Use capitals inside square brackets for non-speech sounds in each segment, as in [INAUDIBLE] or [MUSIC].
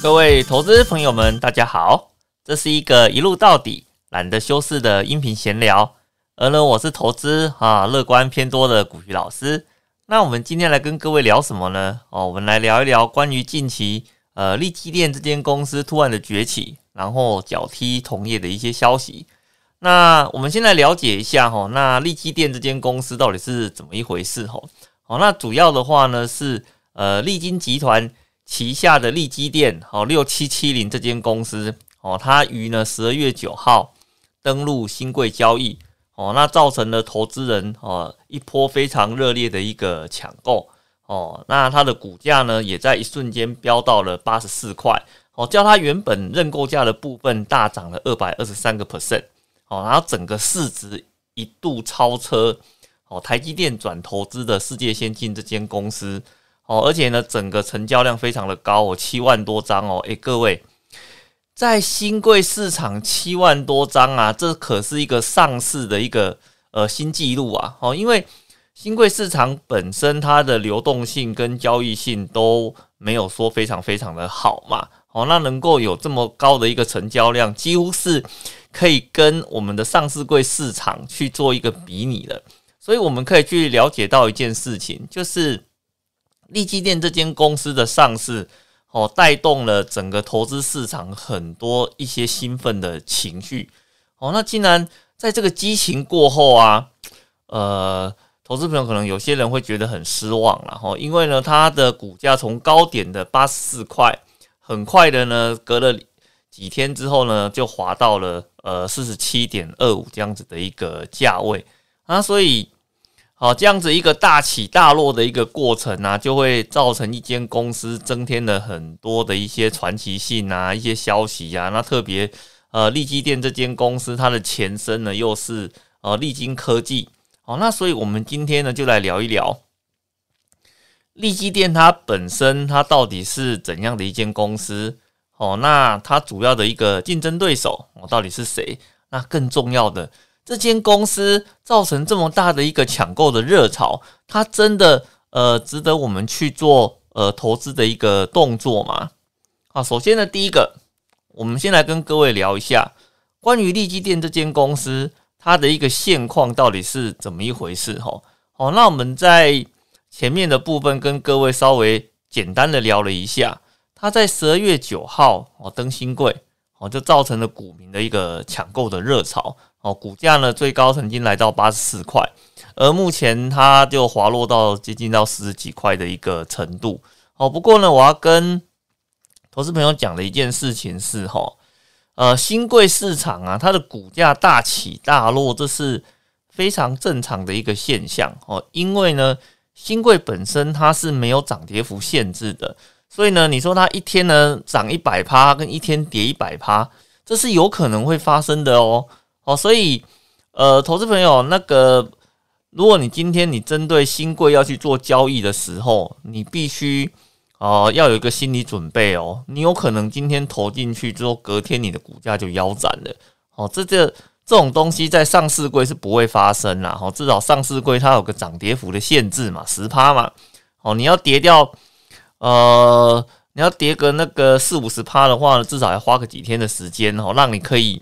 各位投资朋友们，大家好，这是一个一路到底、懒得修饰的音频闲聊。而呢，我是投资啊乐观偏多的古鱼老师。那我们今天来跟各位聊什么呢？哦，我们来聊一聊关于近期呃利基电这间公司突然的崛起，然后脚踢同业的一些消息。那我们先来了解一下哈，那利基电这间公司到底是怎么一回事哈？好，那主要的话呢是呃利金集团旗下的利基电，好六七七零这间公司，哦，它于呢十二月九号登陆新贵交易，哦，那造成了投资人哦一波非常热烈的一个抢购，哦，那它的股价呢也在一瞬间飙到了八十四块，哦，叫它原本认购价的部分大涨了二百二十三个 percent。哦，然后整个市值一度超车哦，台积电转投资的世界先进这间公司哦，而且呢，整个成交量非常的高哦，七万多张哦，诶，各位在新贵市场七万多张啊，这可是一个上市的一个呃新纪录啊！哦，因为新贵市场本身它的流动性跟交易性都没有说非常非常的好嘛，哦，那能够有这么高的一个成交量，几乎是。可以跟我们的上市柜市场去做一个比拟的，所以我们可以去了解到一件事情，就是利基电这间公司的上市，哦，带动了整个投资市场很多一些兴奋的情绪，哦，那既然在这个激情过后啊，呃，投资朋友可能有些人会觉得很失望了，哈，因为呢，它的股价从高点的八十四块，很快的呢，隔了。几天之后呢，就滑到了呃四十七点二五这样子的一个价位啊，所以好这样子一个大起大落的一个过程啊，就会造成一间公司增添了很多的一些传奇性啊，一些消息啊。那特别呃利基电这间公司，它的前身呢又是呃利金科技哦，那所以我们今天呢就来聊一聊利基电它本身它到底是怎样的一间公司。哦，那它主要的一个竞争对手，哦，到底是谁？那更重要的，这间公司造成这么大的一个抢购的热潮，它真的呃值得我们去做呃投资的一个动作吗？啊，首先呢，第一个，我们先来跟各位聊一下关于利基电这间公司它的一个现况到底是怎么一回事？哈，好，那我们在前面的部分跟各位稍微简单的聊了一下。它在十二月九号哦登新贵哦，就造成了股民的一个抢购的热潮哦，股价呢最高曾经来到八十四块，而目前它就滑落到接近到十几块的一个程度哦。不过呢，我要跟投资朋友讲的一件事情是哈，呃，新贵市场啊，它的股价大起大落，这是非常正常的一个现象哦，因为呢，新贵本身它是没有涨跌幅限制的。所以呢，你说它一天呢涨一百趴，跟一天跌一百趴，这是有可能会发生的哦。哦，所以呃，投资朋友，那个如果你今天你针对新贵要去做交易的时候，你必须哦要有一个心理准备哦。你有可能今天投进去之后，隔天你的股价就腰斩了。哦，这这这种东西在上市柜是不会发生啦。哦，至少上市柜它有个涨跌幅的限制嘛，十趴嘛。哦，你要跌掉。呃，你要跌个那个四五十趴的话呢，至少要花个几天的时间哦，让你可以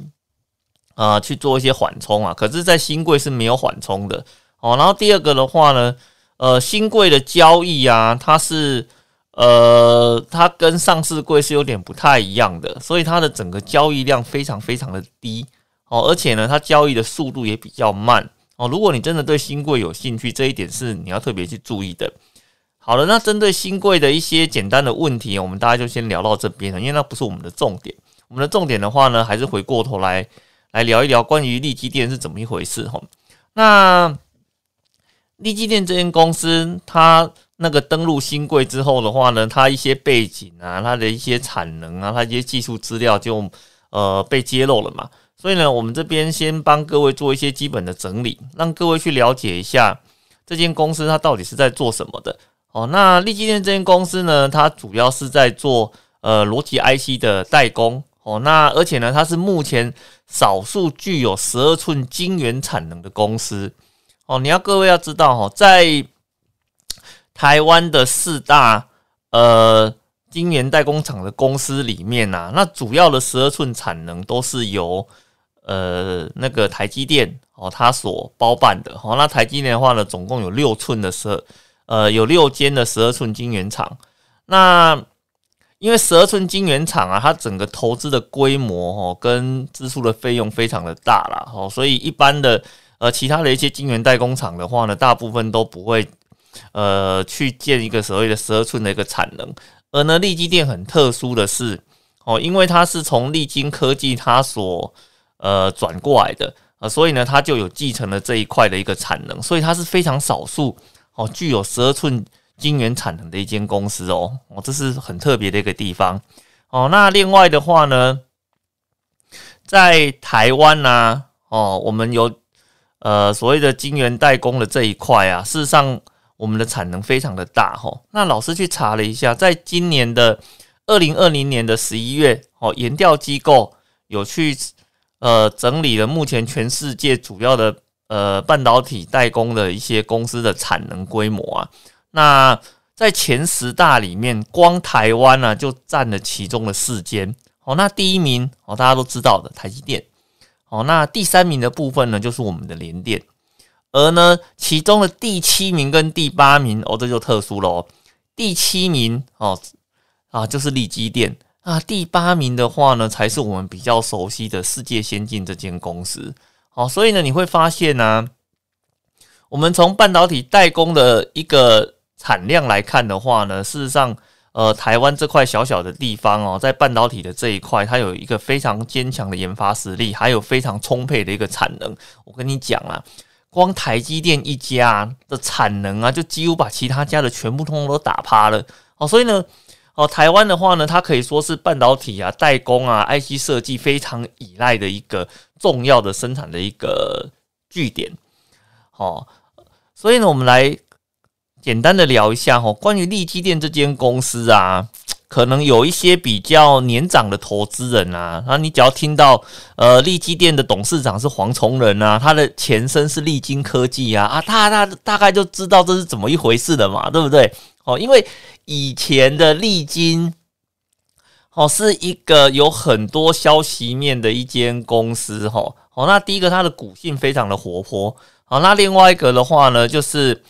啊去做一些缓冲啊。可是，在新贵是没有缓冲的哦。然后第二个的话呢，呃，新贵的交易啊，它是呃，它跟上市贵是有点不太一样的，所以它的整个交易量非常非常的低哦，而且呢，它交易的速度也比较慢哦。如果你真的对新贵有兴趣，这一点是你要特别去注意的。好了，那针对新贵的一些简单的问题，我们大家就先聊到这边了，因为那不是我们的重点。我们的重点的话呢，还是回过头来来聊一聊关于利基电是怎么一回事哈。那利基电这间公司，它那个登陆新贵之后的话呢，它一些背景啊，它的一些产能啊，它一些技术资料就呃被揭露了嘛。所以呢，我们这边先帮各位做一些基本的整理，让各位去了解一下这间公司它到底是在做什么的。哦，那利基电这间公司呢，它主要是在做呃逻辑 IC 的代工哦，那而且呢，它是目前少数具有十二寸晶圆产能的公司哦。你要各位要知道哈，在台湾的四大呃晶圆代工厂的公司里面啊，那主要的十二寸产能都是由呃那个台积电哦，它所包办的。好，那台积电的话呢，总共有六寸的十二呃有六间的十二寸晶圆厂。那因为十二寸晶圆厂啊，它整个投资的规模哦，跟支出的费用非常的大啦，哦，所以一般的呃其他的一些晶圆代工厂的话呢，大部分都不会呃去建一个所谓的十二寸的一个产能。而呢，利基电很特殊的是哦，因为它是从利晶科技它所呃转过来的啊，所以呢，它就有继承了这一块的一个产能，所以它是非常少数哦，具有十二寸。晶圆产能的一间公司哦，哦，这是很特别的一个地方哦。那另外的话呢，在台湾呢，哦，我们有呃所谓的晶圆代工的这一块啊，事实上我们的产能非常的大哈。那老师去查了一下，在今年的二零二零年的十一月，哦，研调机构有去呃整理了目前全世界主要的呃半导体代工的一些公司的产能规模啊。那在前十大里面，光台湾呢就占了其中的四间。哦，那第一名哦，大家都知道的台积电。哦，那第三名的部分呢，就是我们的联电。而呢，其中的第七名跟第八名哦，这就特殊了哦。第七名哦啊，就是力基电啊。第八名的话呢，才是我们比较熟悉的世界先进这间公司。哦，所以呢，你会发现呢，我们从半导体代工的一个。产量来看的话呢，事实上，呃，台湾这块小小的地方哦，在半导体的这一块，它有一个非常坚强的研发实力，还有非常充沛的一个产能。我跟你讲啊，光台积电一家的产能啊，就几乎把其他家的全部通通都打趴了。哦，所以呢，哦，台湾的话呢，它可以说是半导体啊、代工啊、IC 设计非常依赖的一个重要的生产的一个据点。哦，所以呢，我们来。简单的聊一下哈，关于利基电这间公司啊，可能有一些比较年长的投资人啊，那你只要听到呃利基电的董事长是黄崇仁啊，他的前身是利金科技啊，啊，他他大概就知道这是怎么一回事的嘛，对不对？哦，因为以前的利金哦是一个有很多消息面的一间公司哈，哦，那第一个它的股性非常的活泼，好，那另外一个的话呢，就是。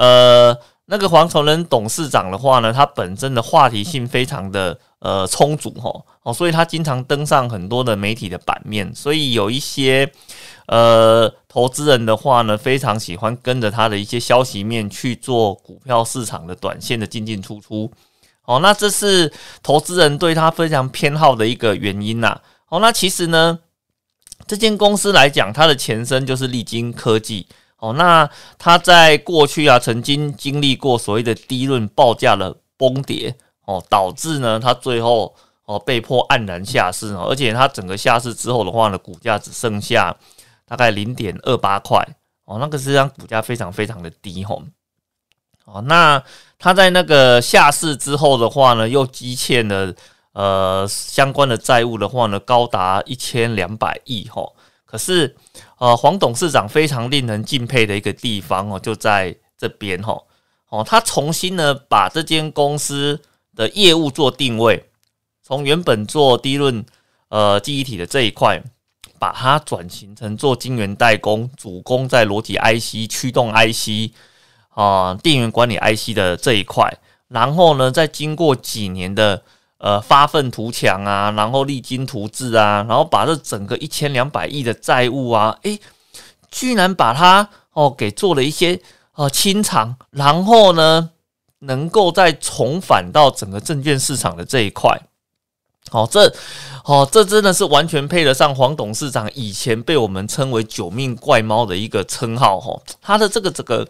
呃，那个黄崇仁董事长的话呢，他本身的话题性非常的呃充足哈，哦，所以他经常登上很多的媒体的版面，所以有一些呃投资人的话呢，非常喜欢跟着他的一些消息面去做股票市场的短线的进进出出，哦，那这是投资人对他非常偏好的一个原因呐，哦，那其实呢，这间公司来讲，它的前身就是利金科技。哦，那他在过去啊，曾经经历过所谓的低润报价的崩跌，哦，导致呢，他最后哦被迫黯然下市哦，而且他整个下市之后的话呢，股价只剩下大概零点二八块，哦，那个实际上股价非常非常的低吼，哦，那他在那个下市之后的话呢，又积欠了呃相关的债务的话呢，高达一千两百亿吼。可是，呃，黄董事长非常令人敬佩的一个地方哦，就在这边哈哦，他重新呢把这间公司的业务做定位，从原本做低润呃记忆体的这一块，把它转型成做晶圆代工，主攻在逻辑 IC、驱动 IC 啊、电源管理 IC 的这一块，然后呢，再经过几年的。呃，发愤图强啊，然后励精图治啊，然后把这整个一千两百亿的债务啊，诶，居然把它哦给做了一些呃清偿，然后呢，能够再重返到整个证券市场的这一块，哦，这哦这真的是完全配得上黄董事长以前被我们称为“九命怪猫”的一个称号哈，他的这个这个。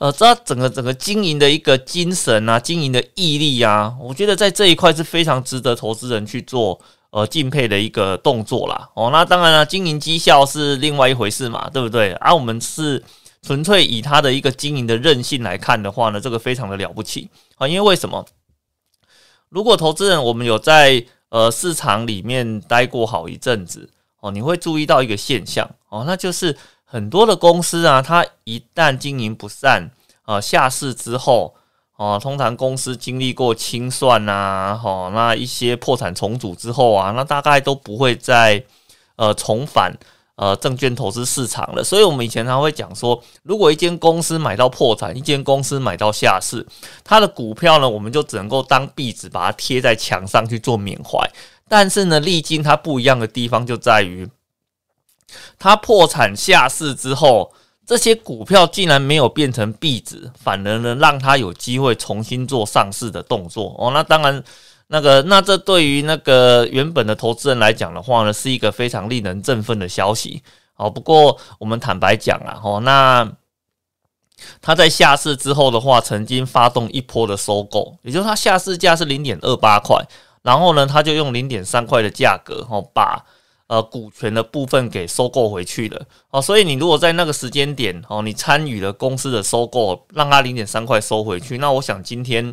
呃，这整个整个经营的一个精神啊，经营的毅力啊，我觉得在这一块是非常值得投资人去做呃敬佩的一个动作啦。哦，那当然了，经营绩效是另外一回事嘛，对不对？而我们是纯粹以它的一个经营的韧性来看的话呢，这个非常的了不起啊。因为为什么？如果投资人我们有在呃市场里面待过好一阵子哦，你会注意到一个现象哦，那就是。很多的公司啊，它一旦经营不善，呃，下市之后，哦，通常公司经历过清算呐，哦，那一些破产重组之后啊，那大概都不会再呃重返呃证券投资市场了。所以，我们以前常会讲说，如果一间公司买到破产，一间公司买到下市，它的股票呢，我们就只能够当壁纸把它贴在墙上去做缅怀。但是呢，历经它不一样的地方就在于，它破产下市之后。这些股票竟然没有变成壁纸，反而呢让它有机会重新做上市的动作哦。那当然，那个那这对于那个原本的投资人来讲的话呢，是一个非常令人振奋的消息哦。不过我们坦白讲啊，哦，那他在下市之后的话，曾经发动一波的收购，也就是他下市价是零点二八块，然后呢，他就用零点三块的价格哦把。呃，股权的部分给收购回去了哦，所以你如果在那个时间点哦，你参与了公司的收购，让它零点三块收回去，那我想今天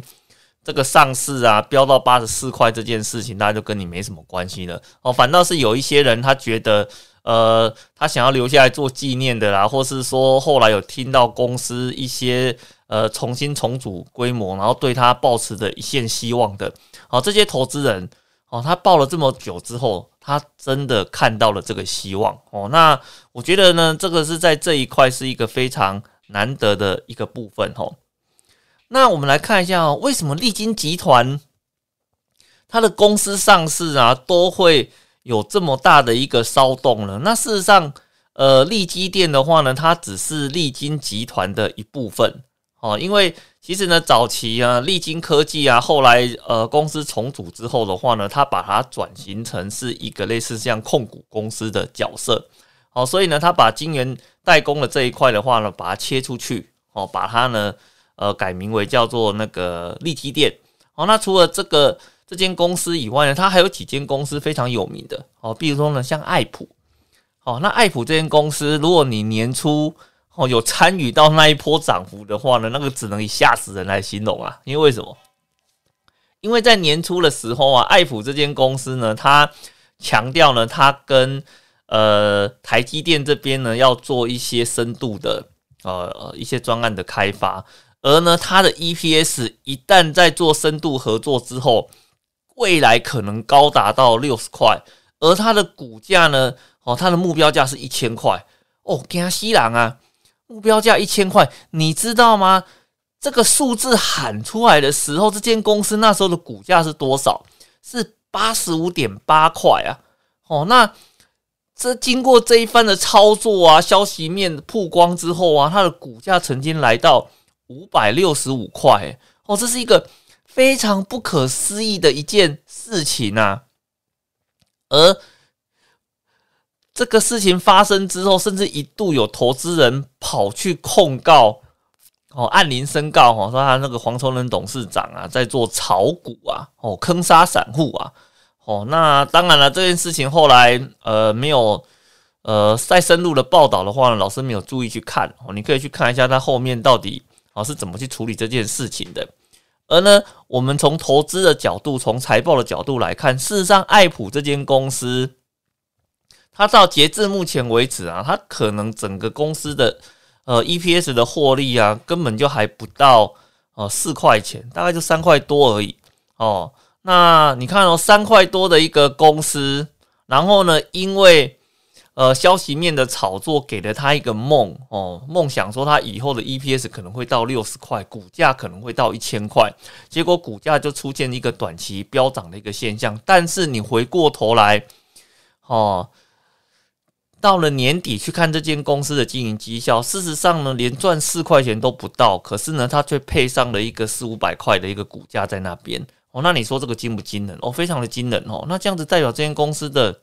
这个上市啊，飙到八十四块这件事情，大家就跟你没什么关系了哦。反倒是有一些人，他觉得呃，他想要留下来做纪念的啦，或是说后来有听到公司一些呃重新重组规模，然后对他抱持着一线希望的，好，这些投资人哦，他抱了这么久之后。他真的看到了这个希望哦，那我觉得呢，这个是在这一块是一个非常难得的一个部分哦。那我们来看一下哦，为什么利金集团它的公司上市啊，都会有这么大的一个骚动呢？那事实上，呃，利基店的话呢，它只是利金集团的一部分哦，因为。其实呢，早期啊，利金科技啊，后来呃，公司重组之后的话呢，它把它转型成是一个类似像控股公司的角色，好，所以呢，它把晶圆代工的这一块的话呢，把它切出去，哦，把它呢，呃，改名为叫做那个利基电，哦，那除了这个这间公司以外呢，它还有几间公司非常有名的，哦，比如说呢，像爱普，哦，那爱普这间公司，如果你年初哦，有参与到那一波涨幅的话呢，那个只能以吓死人来形容啊！因为为什么？因为在年初的时候啊，爱普这间公司呢，它强调呢，它跟呃台积电这边呢要做一些深度的呃一些专案的开发，而呢它的 EPS 一旦在做深度合作之后，未来可能高达到六十块，而它的股价呢，哦，它的目标价是一千块哦，惊西郎啊！目标价一千块，你知道吗？这个数字喊出来的时候，这间公司那时候的股价是多少？是八十五点八块啊！哦，那这经过这一番的操作啊，消息面曝光之后啊，它的股价曾经来到五百六十五块哦，这是一个非常不可思议的一件事情啊！而这个事情发生之后，甚至一度有投资人跑去控告，哦，按铃申告，哦，说他那个黄崇仁董事长啊，在做炒股啊，哦，坑杀散户啊，哦，那当然了，这件事情后来呃没有呃再深入的报道的话呢，老师没有注意去看，哦，你可以去看一下他后面到底哦是怎么去处理这件事情的。而呢，我们从投资的角度，从财报的角度来看，事实上，爱普这间公司。它到截至目前为止啊，它可能整个公司的呃 EPS 的获利啊，根本就还不到呃四块钱，大概就三块多而已哦。那你看哦，三块多的一个公司，然后呢，因为呃消息面的炒作，给了他一个梦哦，梦想说他以后的 EPS 可能会到六十块，股价可能会到一千块，结果股价就出现一个短期飙涨的一个现象。但是你回过头来，哦。到了年底去看这间公司的经营绩效，事实上呢，连赚四块钱都不到，可是呢，它却配上了一个四五百块的一个股价在那边哦。那你说这个惊不惊人哦？非常的惊人哦。那这样子代表这间公司的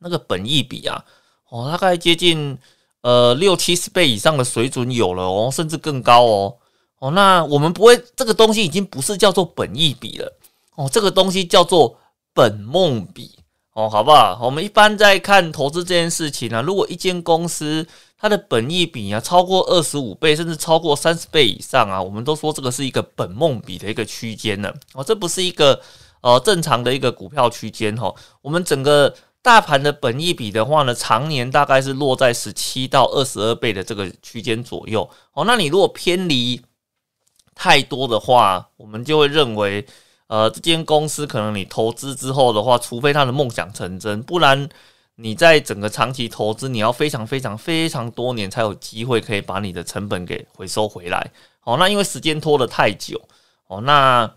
那个本益比啊，哦，大概接近呃六七十倍以上的水准有了哦，甚至更高哦。哦，那我们不会，这个东西已经不是叫做本益比了哦，这个东西叫做本梦比。哦，好不好？我们一般在看投资这件事情呢，如果一间公司它的本益比啊超过二十五倍，甚至超过三十倍以上啊，我们都说这个是一个本梦比的一个区间呢。哦，这不是一个呃正常的一个股票区间哈。我们整个大盘的本益比的话呢，常年大概是落在十七到二十二倍的这个区间左右。哦，那你如果偏离太多的话，我们就会认为，呃，这间公司可能你投资之后的话，除非它的梦想成真，不然你在整个长期投资，你要非常非常非常多年才有机会可以把你的成本给回收回来。哦，那因为时间拖得太久，哦，那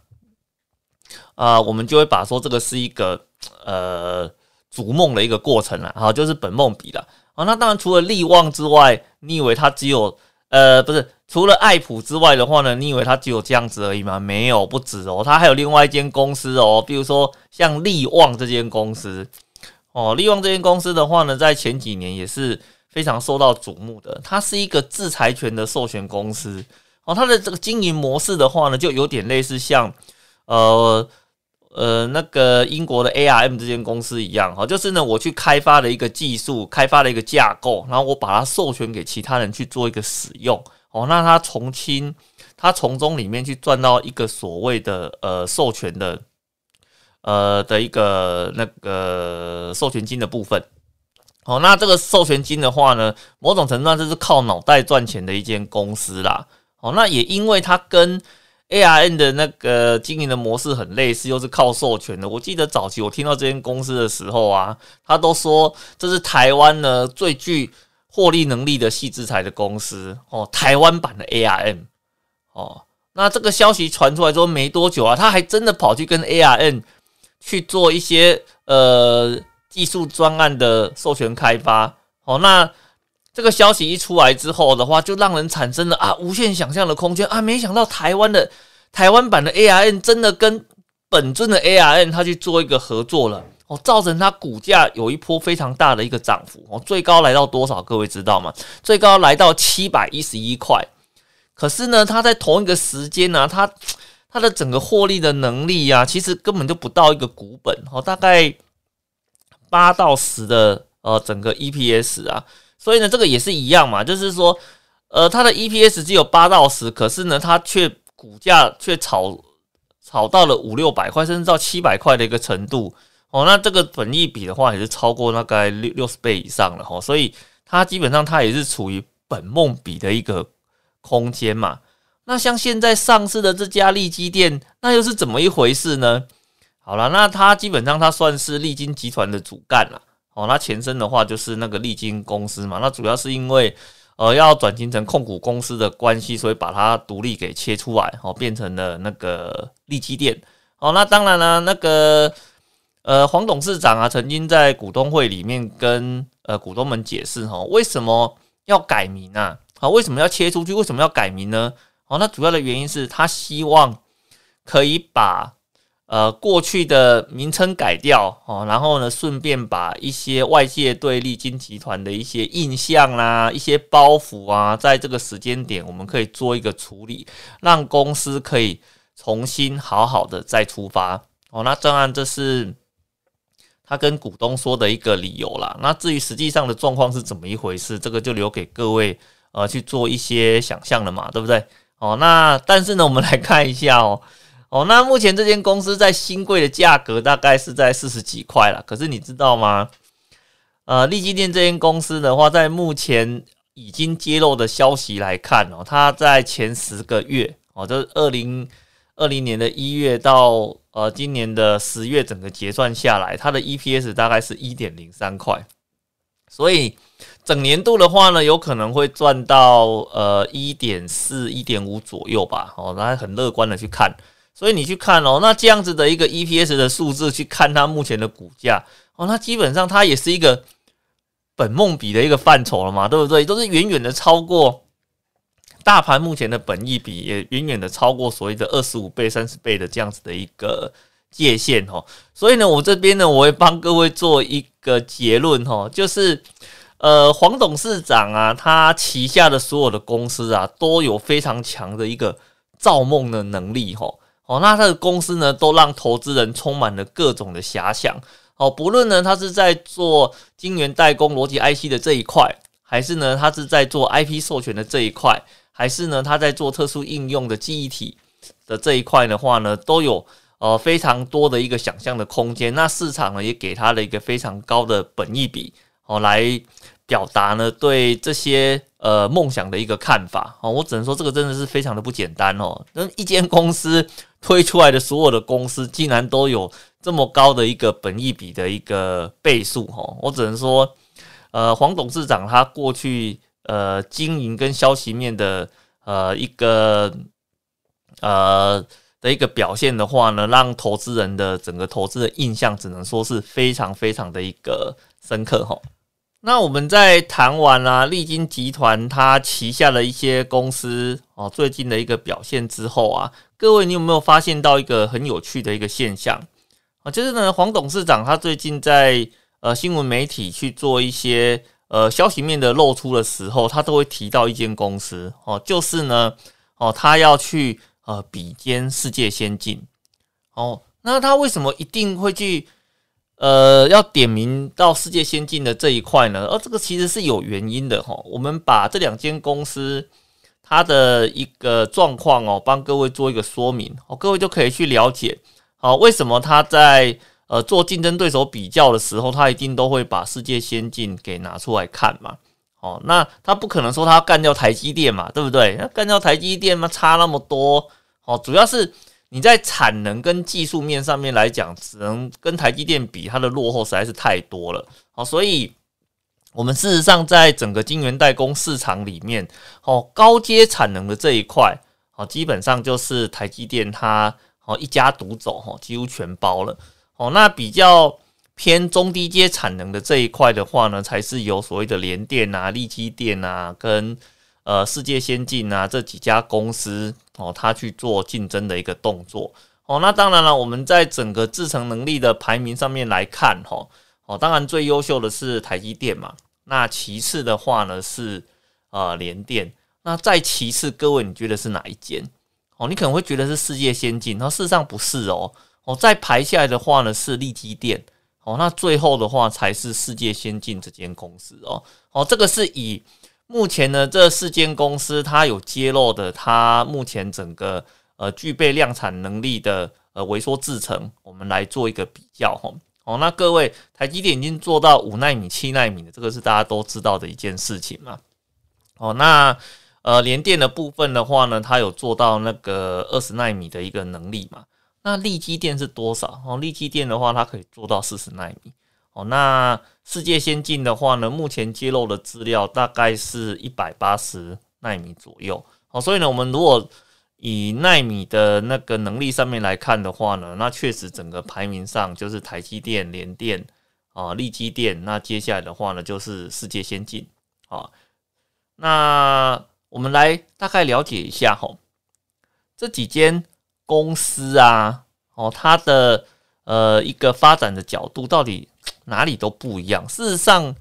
啊，我们就会把说这个是一个呃逐梦的一个过程了，好，就是本梦比了。哦，那当然除了利旺之外，你以为它只有呃不是？除了爱普之外的话呢，你以为它只有这样子而已吗？没有，不止哦，它还有另外一间公司哦，比如说像利旺这间公司哦，利旺这间公司的话呢，在前几年也是非常受到瞩目的。它是一个制裁权的授权公司哦，它的这个经营模式的话呢，就有点类似像呃。呃，那个英国的 ARM 这间公司一样哈，就是呢，我去开发了一个技术，开发了一个架构，然后我把它授权给其他人去做一个使用哦，那他从轻，他从中里面去赚到一个所谓的呃授权的呃的一个那个授权金的部分。哦，那这个授权金的话呢，某种程度上就是靠脑袋赚钱的一间公司啦。哦，那也因为它跟 A R N 的那个经营的模式很类似，又是靠授权的。我记得早期我听到这间公司的时候啊，他都说这是台湾呢最具获利能力的细资材的公司哦，台湾版的 A R N 哦。那这个消息传出来之后没多久啊，他还真的跑去跟 A R N 去做一些呃技术专案的授权开发哦。那这个消息一出来之后的话，就让人产生了啊无限想象的空间啊！没想到台湾的台湾版的 A R N 真的跟本尊的 A R N 它去做一个合作了哦，造成它股价有一波非常大的一个涨幅哦，最高来到多少？各位知道吗？最高来到七百一十一块。可是呢，它在同一个时间呢，它它的整个获利的能力呀，其实根本就不到一个股本哦，大概八到十的呃整个 E P S 啊。所以呢，这个也是一样嘛，就是说，呃，它的 EPS 只有八到十，可是呢，它却股价却炒炒到了五六百块，甚至到七百块的一个程度哦。那这个本益比的话，也是超过大概六六十倍以上了哈。所以它基本上它也是处于本梦比的一个空间嘛。那像现在上市的这家利基店，那又是怎么一回事呢？好了，那它基本上它算是利金集团的主干了。哦，那前身的话就是那个利金公司嘛，那主要是因为呃要转型成控股公司的关系，所以把它独立给切出来，哦，变成了那个利基店。哦，那当然了，那个呃黄董事长啊，曾经在股东会里面跟呃股东们解释，哈，为什么要改名啊？啊，为什么要切出去？为什么要改名呢？哦，那主要的原因是他希望可以把。呃，过去的名称改掉哦，然后呢，顺便把一些外界对利金集团的一些印象啦、一些包袱啊，在这个时间点，我们可以做一个处理，让公司可以重新好好的再出发哦。那当然，这是他跟股东说的一个理由啦。那至于实际上的状况是怎么一回事，这个就留给各位呃去做一些想象了嘛，对不对？哦，那但是呢，我们来看一下哦。哦，那目前这间公司在新贵的价格大概是在四十几块了。可是你知道吗？呃，利基店这间公司的话，在目前已经揭露的消息来看哦，它在前十个月哦，就是二零二零年的一月到呃今年的十月，整个结算下来，它的 EPS 大概是一点零三块。所以整年度的话呢，有可能会赚到呃一点四、一点五左右吧。哦，那很乐观的去看。所以你去看哦，那这样子的一个 EPS 的数字，去看它目前的股价哦，那基本上它也是一个本梦比的一个范畴了嘛，对不对？都是远远的超过大盘目前的本益比，也远远的超过所谓的二十五倍、三十倍的这样子的一个界限哦。所以呢，我这边呢，我会帮各位做一个结论哦，就是呃，黄董事长啊，他旗下的所有的公司啊，都有非常强的一个造梦的能力哈。哦，哦那他的公司呢，都让投资人充满了各种的遐想。哦，不论呢，他是在做晶圆代工、逻辑 IC 的这一块，还是呢，他是在做 IP 授权的这一块，还是呢，他在做特殊应用的记忆体的这一块的话呢，都有呃非常多的一个想象的空间。那市场呢，也给他了一个非常高的本益比，哦，来表达呢对这些呃梦想的一个看法哦。我只能说这个真的是非常的不简单哦。那一间公司推出来的所有的公司，竟然都有这么高的一个本益比的一个倍数哦。我只能说，呃，黄董事长他过去呃经营跟消息面的呃一个呃。的一个表现的话呢，让投资人的整个投资的印象只能说是非常非常的一个深刻哈。那我们在谈完啊，利金集团它旗下的一些公司哦，最近的一个表现之后啊，各位你有没有发现到一个很有趣的一个现象啊？就是呢，黄董事长他最近在呃新闻媒体去做一些呃消息面的露出的时候，他都会提到一间公司哦，就是呢哦，他要去。呃，比肩世界先进哦，那他为什么一定会去呃要点名到世界先进的这一块呢？而这个其实是有原因的哈。我们把这两间公司它的一个状况哦，帮各位做一个说明哦，各位就可以去了解好为什么他在呃做竞争对手比较的时候，他一定都会把世界先进给拿出来看嘛。哦，那他不可能说他干掉台积电嘛，对不对？那干掉台积电嘛，差那么多。哦，主要是你在产能跟技术面上面来讲，只能跟台积电比，它的落后实在是太多了。好，所以我们事实上在整个晶圆代工市场里面，哦，高阶产能的这一块，哦，基本上就是台积电它哦一家独走，哈，几乎全包了。哦，那比较。偏中低阶产能的这一块的话呢，才是由所谓的联电啊、力基电啊、跟呃世界先进啊这几家公司哦，它去做竞争的一个动作哦。那当然了，我们在整个制程能力的排名上面来看，哈哦，当然最优秀的是台积电嘛。那其次的话呢是呃联电，那再其次，各位你觉得是哪一间？哦，你可能会觉得是世界先进，那事实上不是哦。哦，再排下来的话呢是力基电。哦，那最后的话才是世界先进这间公司哦。哦，这个是以目前呢这四间公司它有揭露的，它目前整个呃具备量产能力的呃微缩制程，我们来做一个比较哈。哦，那各位，台积电已经做到五纳米、七纳米的，这个是大家都知道的一件事情嘛。哦，那呃联电的部分的话呢，它有做到那个二十纳米的一个能力嘛。那立基电是多少？哦，立基电的话，它可以做到四十纳米。哦，那世界先进的话呢，目前揭露的资料大概是一百八十纳米左右。哦，所以呢，我们如果以纳米的那个能力上面来看的话呢，那确实整个排名上就是台积电、联电啊、立基电。那接下来的话呢，就是世界先进。啊，那我们来大概了解一下哈，这几间。公司啊，哦，它的呃一个发展的角度到底哪里都不一样。事实上，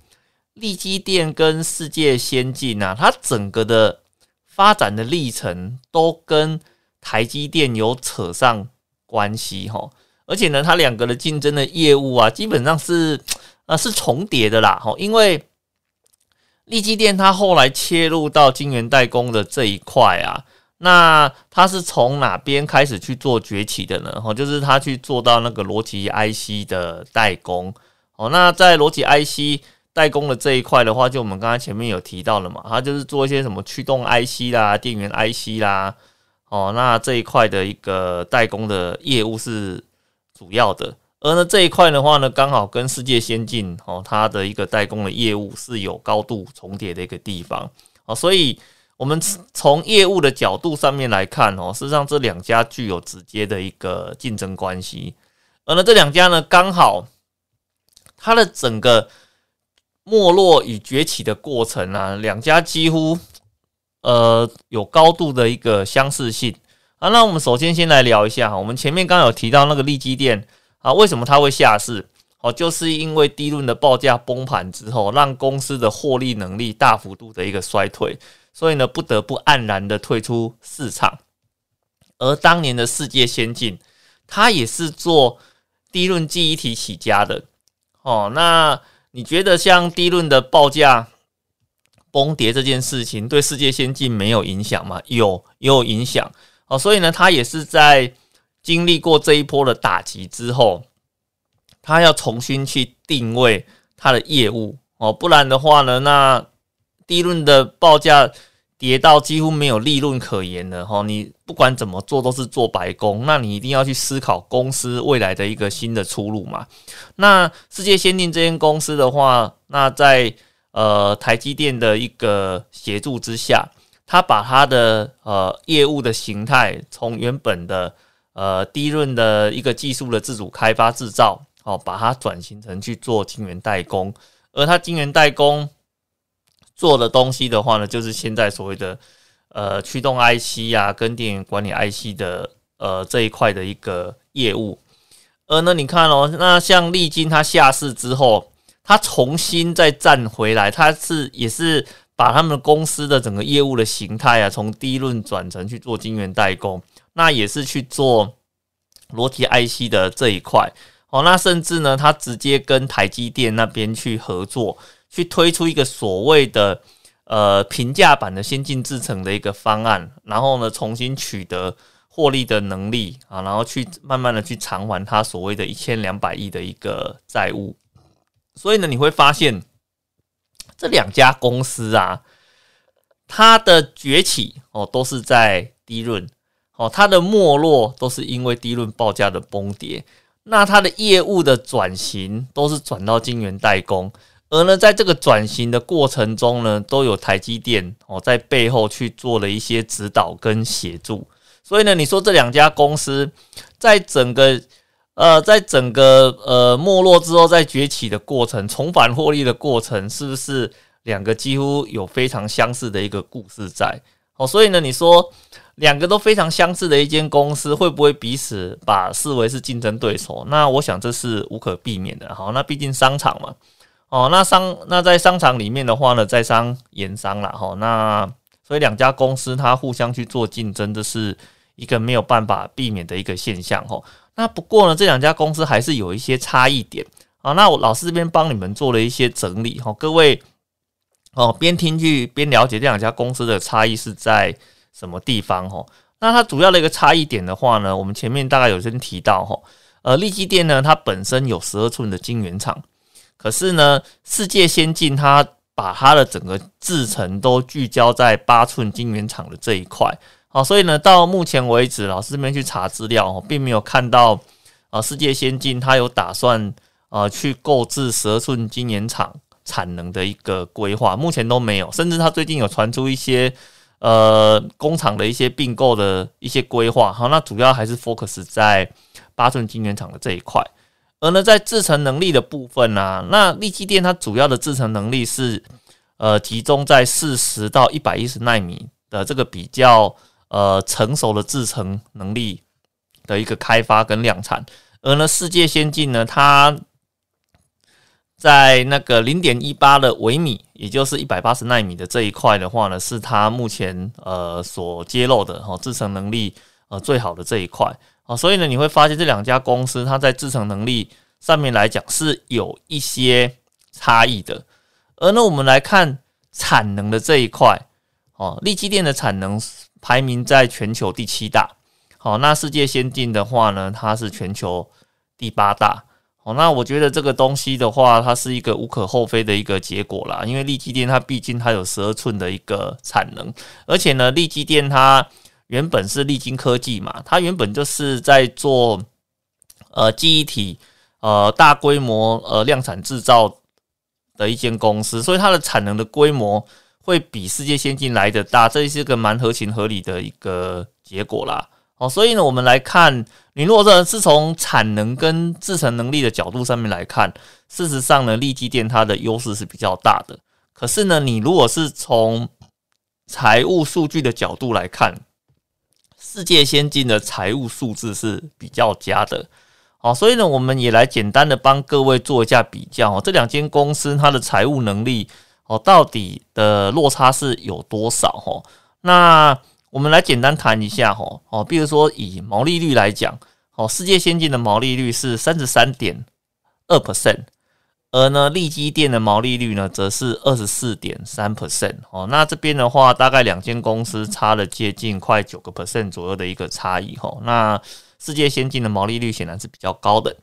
利基电跟世界先进啊，它整个的发展的历程都跟台积电有扯上关系哈。而且呢，它两个的竞争的业务啊，基本上是啊是重叠的啦。哈，因为利基电它后来切入到晶圆代工的这一块啊。那他是从哪边开始去做崛起的呢？哦，就是他去做到那个逻辑 IC 的代工。哦，那在逻辑 IC 代工的这一块的话，就我们刚才前面有提到了嘛，他就是做一些什么驱动 IC 啦、电源 IC 啦。哦，那这一块的一个代工的业务是主要的。而呢这一块的话呢，刚好跟世界先进哦，它的一个代工的业务是有高度重叠的一个地方。哦，所以。我们从业务的角度上面来看哦，事实上这两家具有直接的一个竞争关系，而呢这两家呢刚好它的整个没落与崛起的过程啊，两家几乎呃有高度的一个相似性啊。那我们首先先来聊一下哈，我们前面刚有提到那个利基电啊，为什么它会下市？哦，就是因为低论的报价崩盘之后，让公司的获利能力大幅度的一个衰退。所以呢，不得不黯然的退出市场。而当年的世界先进，它也是做低论记忆体起家的。哦，那你觉得像低论的报价崩跌这件事情，对世界先进没有影响吗？有，也有影响。哦，所以呢，它也是在经历过这一波的打击之后，它要重新去定位它的业务。哦，不然的话呢，那低论的报价跌到几乎没有利润可言了哈，你不管怎么做都是做白工，那你一定要去思考公司未来的一个新的出路嘛。那世界先进这间公司的话，那在呃台积电的一个协助之下，它把它的呃业务的形态从原本的呃低润的一个技术的自主开发制造，哦，把它转型成去做晶圆代工，而它晶圆代工。做的东西的话呢，就是现在所谓的呃驱动 IC 啊，跟电源管理 IC 的呃这一块的一个业务。而呢，你看哦，那像利金它下市之后，它重新再站回来，它是也是把他们公司的整个业务的形态啊，从低润转成去做晶圆代工，那也是去做裸体 IC 的这一块。哦，那甚至呢，它直接跟台积电那边去合作。去推出一个所谓的呃平价版的先进制程的一个方案，然后呢重新取得获利的能力啊，然后去慢慢的去偿还它所谓的一千两百亿的一个债务。所以呢，你会发现这两家公司啊，它的崛起哦都是在低润哦，它的没落都是因为低润报价的崩跌。那它的业务的转型都是转到晶圆代工。而呢，在这个转型的过程中呢，都有台积电哦在背后去做了一些指导跟协助。所以呢，你说这两家公司在整个呃，在整个呃没落之后再崛起的过程，重返获利的过程，是不是两个几乎有非常相似的一个故事在？哦，所以呢，你说两个都非常相似的一间公司，会不会彼此把视为是竞争对手？那我想这是无可避免的。好，那毕竟商场嘛。哦，那商那在商场里面的话呢，在商言商了哈，那所以两家公司它互相去做竞争，这是一个没有办法避免的一个现象哈。那不过呢，这两家公司还是有一些差异点啊。那我老师这边帮你们做了一些整理哈，各位哦边听去边了解这两家公司的差异是在什么地方哈。那它主要的一个差异点的话呢，我们前面大概有先提到哈，呃，利基电呢，它本身有十二寸的晶圆厂。可是呢，世界先进它把它的整个制程都聚焦在八寸晶圆厂的这一块，好，所以呢，到目前为止，老师这边去查资料，并没有看到啊，世界先进它有打算啊去购置十二寸晶圆厂产能的一个规划，目前都没有，甚至它最近有传出一些呃工厂的一些并购的一些规划，好，那主要还是 focus 在八寸晶圆厂的这一块。而呢，在制程能力的部分呢，那力基电它主要的制程能力是，呃，集中在四十到一百一十纳米的这个比较呃成熟的制程能力的一个开发跟量产。而呢，世界先进呢，它在那个零点一八的微米，也就是一百八十纳米的这一块的话呢，是它目前呃所揭露的哈制程能力呃最好的这一块。啊，所以呢，你会发现这两家公司它在制程能力上面来讲是有一些差异的。而呢，我们来看产能的这一块，哦，力基电的产能排名在全球第七大。好，那世界先进的话呢，它是全球第八大。好，那我觉得这个东西的话，它是一个无可厚非的一个结果啦。因为力基电它毕竟它有十二寸的一个产能，而且呢，力基电它。原本是立晶科技嘛，它原本就是在做呃记忆体呃大规模呃量产制造的一间公司，所以它的产能的规模会比世界先进来的大，这是个蛮合情合理的一个结果啦。哦，所以呢，我们来看，你如果说是从产能跟制成能力的角度上面来看，事实上呢，立基电它的优势是比较大的。可是呢，你如果是从财务数据的角度来看，世界先进的财务数字是比较佳的，好，所以呢，我们也来简单的帮各位做一下比较，这两间公司它的财务能力哦，到底的落差是有多少？哈，那我们来简单谈一下哈，哦，比如说以毛利率来讲，哦，世界先进的毛利率是三十三点二 percent。而呢，利基店的毛利率呢，则是二十四点三 percent 哦。那这边的话，大概两间公司差了接近快九个 percent 左右的一个差异哈。那世界先进的毛利率显然是比较高的。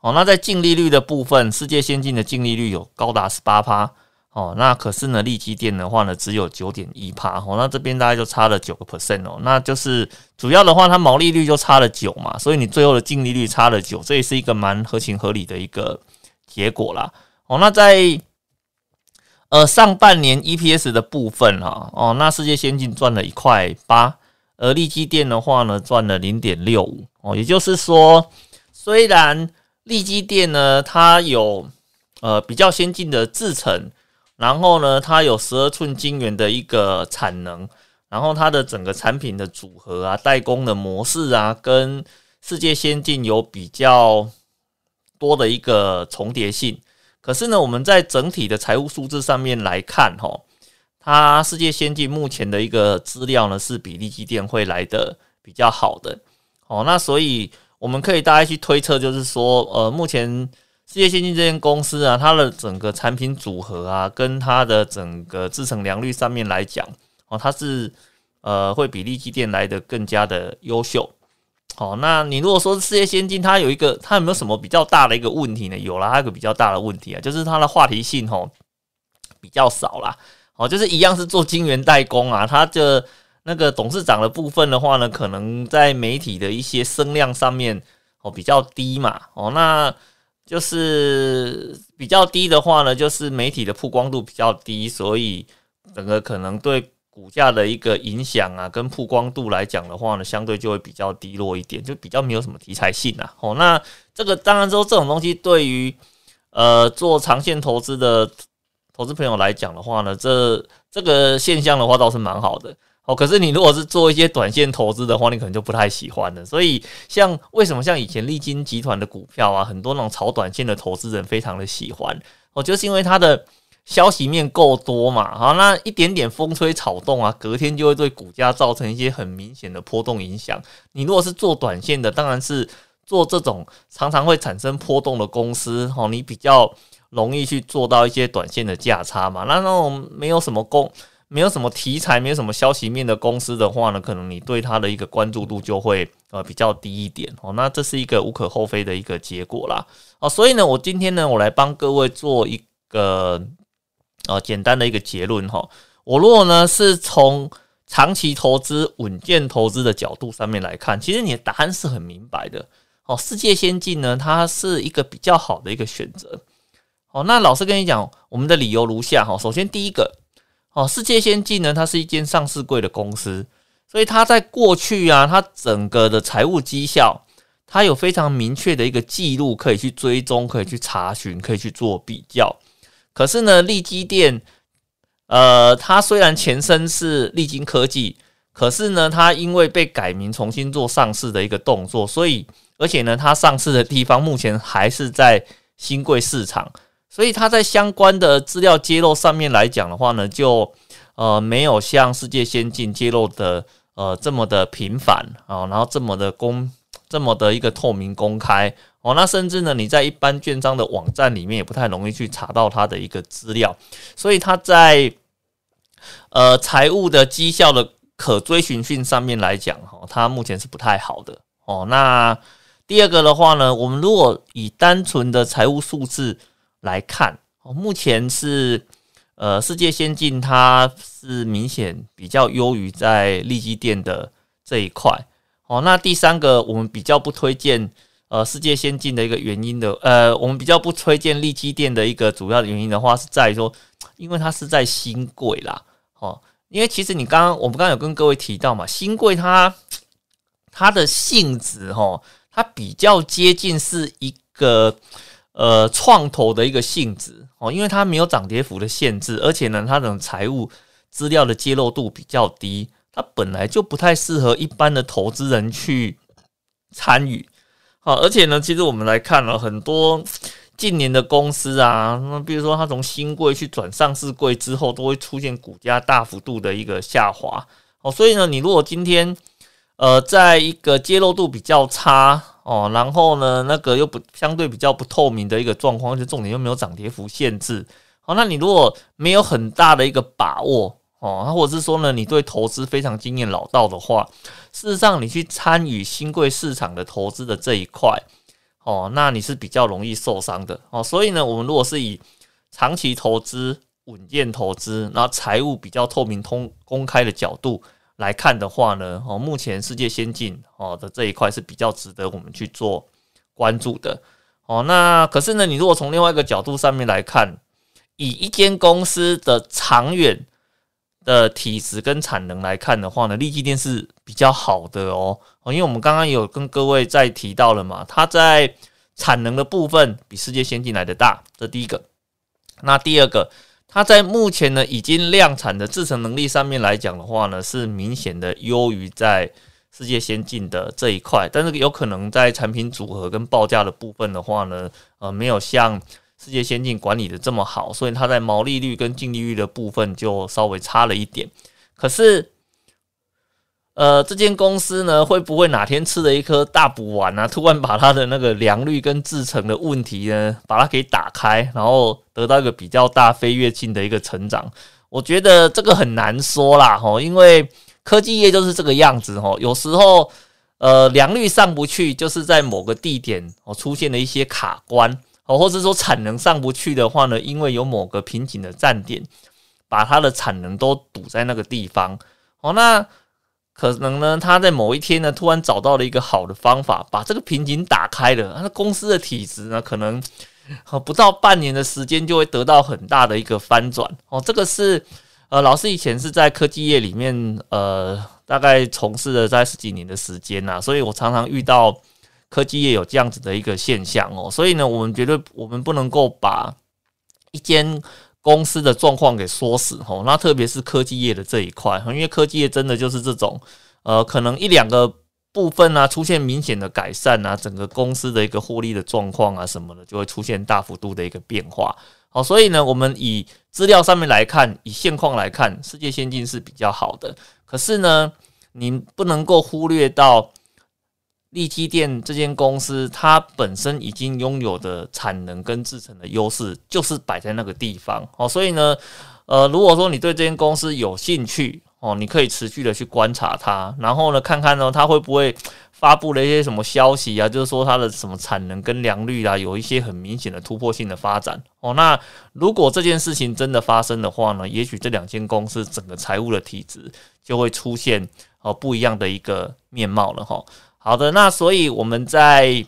哦，那在净利率的部分，世界先进的净利率有高达十八趴。哦，那可是呢，利基店的话呢，只有九点一帕，哦，那这边大概就差了九个 percent 哦，那就是主要的话，它毛利率就差了九嘛，所以你最后的净利率差了九，这也是一个蛮合情合理的一个结果啦。哦，那在呃上半年 EPS 的部分哈，哦，那世界先进赚了一块八，而利基电的话呢，赚了零点六五，哦，也就是说，虽然利基电呢，它有呃比较先进的制程。然后呢，它有十二寸晶圆的一个产能，然后它的整个产品的组合啊、代工的模式啊，跟世界先进有比较多的一个重叠性。可是呢，我们在整体的财务数字上面来看，哈，它世界先进目前的一个资料呢，是比例基电会来的比较好的。哦，那所以我们可以大概去推测，就是说，呃，目前。世界先进这间公司啊，它的整个产品组合啊，跟它的整个制成良率上面来讲，哦，它是呃会比利基电来的更加的优秀。好，那你如果说世界先进，它有一个它有没有什么比较大的一个问题呢？有了，它有个比较大的问题啊，就是它的话题性哦比较少啦。哦，就是一样是做晶圆代工啊，它的那个董事长的部分的话呢，可能在媒体的一些声量上面哦比较低嘛。哦，那。就是比较低的话呢，就是媒体的曝光度比较低，所以整个可能对股价的一个影响啊，跟曝光度来讲的话呢，相对就会比较低落一点，就比较没有什么题材性啊。哦，那这个当然说这种东西对于呃做长线投资的投资朋友来讲的话呢，这这个现象的话倒是蛮好的。哦，可是你如果是做一些短线投资的话，你可能就不太喜欢了。所以，像为什么像以前利金集团的股票啊，很多那种炒短线的投资人非常的喜欢，哦，就是因为它的消息面够多嘛。好，那一点点风吹草动啊，隔天就会对股价造成一些很明显的波动影响。你如果是做短线的，当然是做这种常常会产生波动的公司，哦，你比较容易去做到一些短线的价差嘛。那那种没有什么公。没有什么题材，没有什么消息面的公司的话呢，可能你对它的一个关注度就会呃比较低一点哦。那这是一个无可厚非的一个结果啦哦。所以呢，我今天呢，我来帮各位做一个哦简单的一个结论哈。我如果呢是从长期投资、稳健投资的角度上面来看，其实你的答案是很明白的哦。世界先进呢，它是一个比较好的一个选择哦。那老师跟你讲，我们的理由如下哈。首先第一个。哦，世界先进呢，它是一间上市柜的公司，所以它在过去啊，它整个的财务绩效，它有非常明确的一个记录可以去追踪，可以去查询，可以去做比较。可是呢，利基电，呃，它虽然前身是利金科技，可是呢，它因为被改名重新做上市的一个动作，所以而且呢，它上市的地方目前还是在新贵市场。所以它在相关的资料揭露上面来讲的话呢，就呃没有像世界先进揭露的呃这么的频繁啊，然后这么的公这么的一个透明公开哦，那甚至呢你在一般券商的网站里面也不太容易去查到它的一个资料，所以它在呃财务的绩效的可追寻性上面来讲哈，它目前是不太好的哦。那第二个的话呢，我们如果以单纯的财务数字。来看哦，目前是呃，世界先进它是明显比较优于在利基店的这一块哦。那第三个，我们比较不推荐呃世界先进的一个原因的呃，我们比较不推荐利基店的一个主要的原因的话，是在于说，因为它是在新贵啦哦。因为其实你刚刚我们刚刚有跟各位提到嘛，新贵它它的性质哈，它比较接近是一个。呃，创投的一个性质哦，因为它没有涨跌幅的限制，而且呢，它的财务资料的揭露度比较低，它本来就不太适合一般的投资人去参与。好，而且呢，其实我们来看了很多近年的公司啊，那比如说它从新贵去转上市贵之后，都会出现股价大幅度的一个下滑。哦，所以呢，你如果今天呃，在一个揭露度比较差。哦，然后呢，那个又不相对比较不透明的一个状况，而且重点又没有涨跌幅限制。好，那你如果没有很大的一个把握哦，那或者是说呢，你对投资非常经验老道的话，事实上你去参与新贵市场的投资的这一块，哦，那你是比较容易受伤的哦。所以呢，我们如果是以长期投资稳健投资，然后财务比较透明、通公开的角度来看的话呢，哦，目前世界先进哦的这一块是比较值得我们去做关注的。哦，那可是呢，你如果从另外一个角度上面来看，以一间公司的长远的体质跟产能来看的话呢，利基电是比较好的哦。哦，因为我们刚刚有跟各位在提到了嘛，它在产能的部分比世界先进来的大，这第一个。那第二个，它在目前呢已经量产的制成能力上面来讲的话呢，是明显的优于在。世界先进的这一块，但是有可能在产品组合跟报价的部分的话呢，呃，没有像世界先进管理的这么好，所以它在毛利率跟净利率的部分就稍微差了一点。可是，呃，这间公司呢，会不会哪天吃了一颗大补丸啊，突然把它的那个良率跟制成的问题呢，把它给打开，然后得到一个比较大飞跃性的一个成长？我觉得这个很难说啦，吼，因为。科技业就是这个样子哦，有时候呃良率上不去，就是在某个地点哦出现了一些卡关哦，或者说产能上不去的话呢，因为有某个瓶颈的站点，把它的产能都堵在那个地方哦，那可能呢，他在某一天呢，突然找到了一个好的方法，把这个瓶颈打开了，那公司的体质呢，可能不到半年的时间就会得到很大的一个翻转哦，这个是。呃，老师以前是在科技业里面，呃，大概从事了在十几年的时间呐，所以我常常遇到科技业有这样子的一个现象哦，所以呢，我们绝对我们不能够把一间公司的状况给说死哦，那特别是科技业的这一块，因为科技业真的就是这种，呃，可能一两个部分啊出现明显的改善啊，整个公司的一个获利的状况啊什么的，就会出现大幅度的一个变化。好，所以呢，我们以资料上面来看，以现况来看，世界先进是比较好的。可是呢，你不能够忽略到利基电这间公司，它本身已经拥有的产能跟制成的优势，就是摆在那个地方。哦，所以呢，呃，如果说你对这间公司有兴趣，哦，你可以持续的去观察它，然后呢，看看呢，它会不会。发布了一些什么消息啊？就是说它的什么产能跟良率啊，有一些很明显的突破性的发展哦。那如果这件事情真的发生的话呢，也许这两间公司整个财务的体质就会出现哦不一样的一个面貌了哈。好的，那所以我们在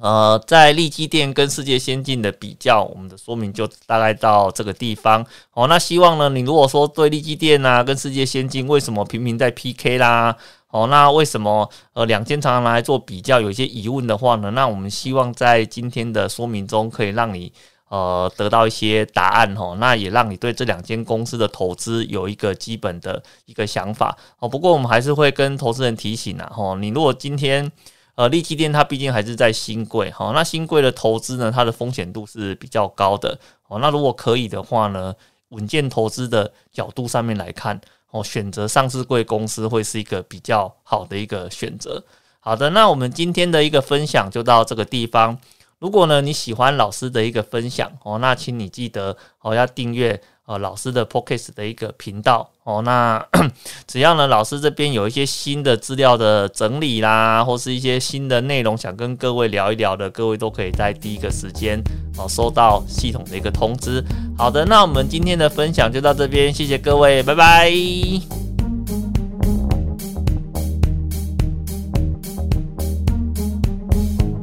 呃在利基店跟世界先进的比较，我们的说明就大概到这个地方哦。那希望呢，你如果说对利基店啊跟世界先进为什么频频在 PK 啦？哦，那为什么呃两间常常来做比较，有一些疑问的话呢？那我们希望在今天的说明中，可以让你呃得到一些答案哦。那也让你对这两间公司的投资有一个基本的一个想法哦。不过我们还是会跟投资人提醒啊，哦，你如果今天呃利基店它毕竟还是在新贵哈，那新贵的投资呢，它的风险度是比较高的哦。那如果可以的话呢，稳健投资的角度上面来看。哦，选择上市贵公司会是一个比较好的一个选择。好的，那我们今天的一个分享就到这个地方。如果呢你喜欢老师的一个分享哦，那请你记得哦要订阅。呃，老师的 p o c k e t 的一个频道哦，那 [COUGHS] 只要呢，老师这边有一些新的资料的整理啦，或是一些新的内容想跟各位聊一聊的，各位都可以在第一个时间哦收到系统的一个通知。好的，那我们今天的分享就到这边，谢谢各位，拜拜。